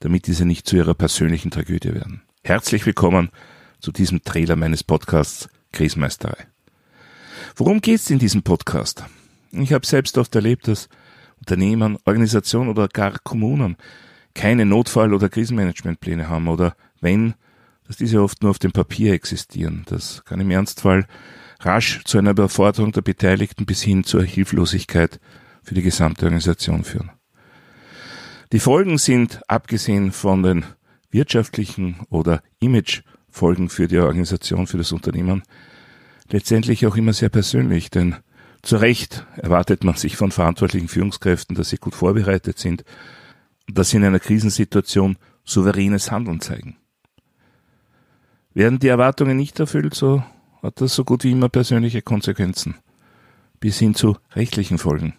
damit diese nicht zu ihrer persönlichen Tragödie werden. Herzlich willkommen zu diesem Trailer meines Podcasts Krisenmeisterei. Worum geht's in diesem Podcast? Ich habe selbst oft erlebt, dass Unternehmen, Organisationen oder gar Kommunen keine Notfall- oder Krisenmanagementpläne haben oder wenn, dass diese oft nur auf dem Papier existieren. Das kann im Ernstfall rasch zu einer Überforderung der Beteiligten bis hin zur Hilflosigkeit für die gesamte Organisation führen. Die Folgen sind, abgesehen von den wirtschaftlichen oder Imagefolgen für die Organisation, für das Unternehmen, letztendlich auch immer sehr persönlich, denn zu Recht erwartet man sich von verantwortlichen Führungskräften, dass sie gut vorbereitet sind dass sie in einer Krisensituation souveränes Handeln zeigen. Werden die Erwartungen nicht erfüllt, so hat das so gut wie immer persönliche Konsequenzen, bis hin zu rechtlichen Folgen.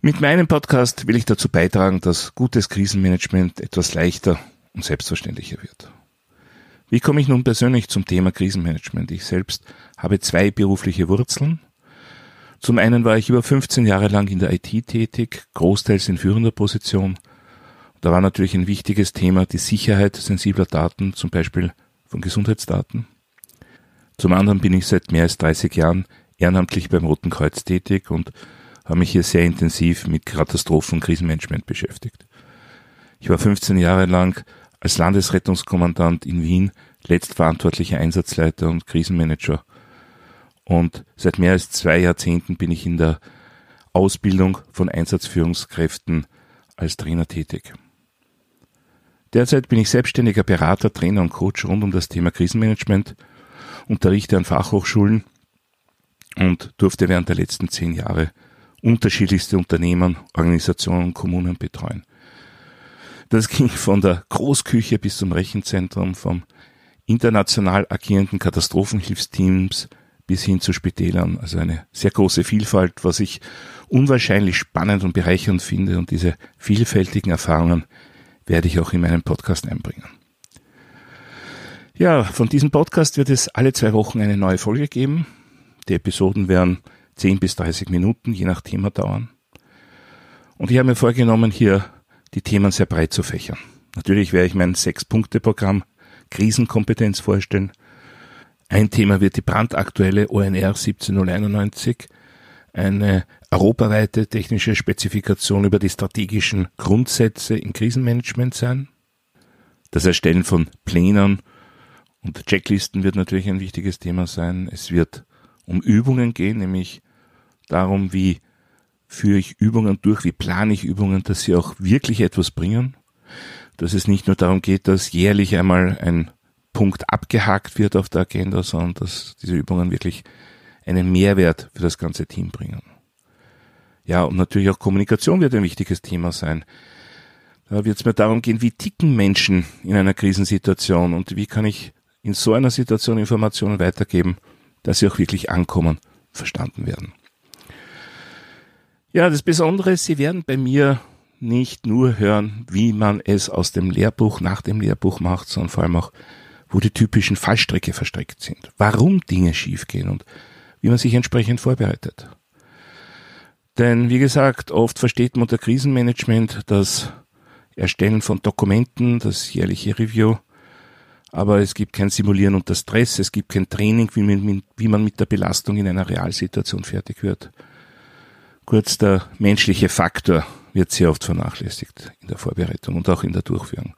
Mit meinem Podcast will ich dazu beitragen, dass gutes Krisenmanagement etwas leichter und selbstverständlicher wird. Wie komme ich nun persönlich zum Thema Krisenmanagement? Ich selbst habe zwei berufliche Wurzeln. Zum einen war ich über 15 Jahre lang in der IT tätig, großteils in führender Position. Da war natürlich ein wichtiges Thema die Sicherheit sensibler Daten, zum Beispiel von Gesundheitsdaten. Zum anderen bin ich seit mehr als 30 Jahren ehrenamtlich beim Roten Kreuz tätig und habe mich hier sehr intensiv mit Katastrophen- und Krisenmanagement beschäftigt. Ich war 15 Jahre lang als Landesrettungskommandant in Wien letztverantwortlicher Einsatzleiter und Krisenmanager. Und seit mehr als zwei Jahrzehnten bin ich in der Ausbildung von Einsatzführungskräften als Trainer tätig. Derzeit bin ich selbstständiger Berater, Trainer und Coach rund um das Thema Krisenmanagement, unterrichte an Fachhochschulen und durfte während der letzten zehn Jahre unterschiedlichste Unternehmen, Organisationen und Kommunen betreuen. Das ging von der Großküche bis zum Rechenzentrum, vom international agierenden Katastrophenhilfsteams bis hin zu Spitälern. Also eine sehr große Vielfalt, was ich unwahrscheinlich spannend und bereichernd finde. Und diese vielfältigen Erfahrungen werde ich auch in meinen Podcast einbringen. Ja, von diesem Podcast wird es alle zwei Wochen eine neue Folge geben. Die Episoden werden 10 bis 30 Minuten, je nach Thema dauern. Und ich habe mir vorgenommen, hier die Themen sehr breit zu fächern. Natürlich werde ich mein Sechs-Punkte-Programm Krisenkompetenz vorstellen. Ein Thema wird die brandaktuelle ONR 17091, eine europaweite technische Spezifikation über die strategischen Grundsätze im Krisenmanagement sein. Das Erstellen von Plänen und Checklisten wird natürlich ein wichtiges Thema sein. Es wird um Übungen gehen, nämlich darum, wie führe ich Übungen durch, wie plane ich Übungen, dass sie auch wirklich etwas bringen. Dass es nicht nur darum geht, dass jährlich einmal ein Punkt abgehakt wird auf der Agenda, sondern dass diese Übungen wirklich einen Mehrwert für das ganze Team bringen. Ja, und natürlich auch Kommunikation wird ein wichtiges Thema sein. Da wird es mir darum gehen, wie ticken Menschen in einer Krisensituation und wie kann ich in so einer Situation Informationen weitergeben, dass sie auch wirklich ankommen, verstanden werden. Ja, das Besondere ist, Sie werden bei mir nicht nur hören, wie man es aus dem Lehrbuch, nach dem Lehrbuch macht, sondern vor allem auch, wo die typischen Fallstrecke verstreckt sind, warum Dinge schiefgehen und wie man sich entsprechend vorbereitet. Denn wie gesagt, oft versteht man unter Krisenmanagement das Erstellen von Dokumenten, das jährliche Review, aber es gibt kein Simulieren unter Stress, es gibt kein Training, wie man mit der Belastung in einer Realsituation fertig wird. Kurz der menschliche Faktor wird sehr oft vernachlässigt in der Vorbereitung und auch in der Durchführung.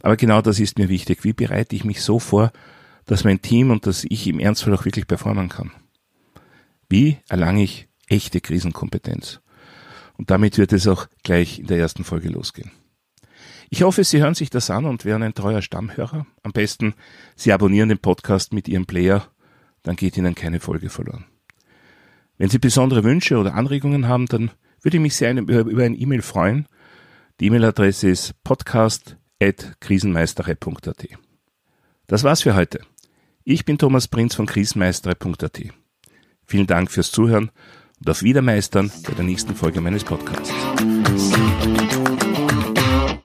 Aber genau das ist mir wichtig. Wie bereite ich mich so vor, dass mein Team und dass ich im Ernstfall auch wirklich performen kann? Wie erlange ich echte Krisenkompetenz? Und damit wird es auch gleich in der ersten Folge losgehen. Ich hoffe, Sie hören sich das an und wären ein treuer Stammhörer. Am besten, Sie abonnieren den Podcast mit Ihrem Player, dann geht Ihnen keine Folge verloren. Wenn Sie besondere Wünsche oder Anregungen haben, dann würde ich mich sehr über, über ein E-Mail freuen. Die E-Mail-Adresse ist podcast krisenmeistere.at. Das war's für heute. Ich bin Thomas Prinz von krisenmeistere.at. Vielen Dank fürs Zuhören und auf Wiedermeistern bei der nächsten Folge meines Podcasts.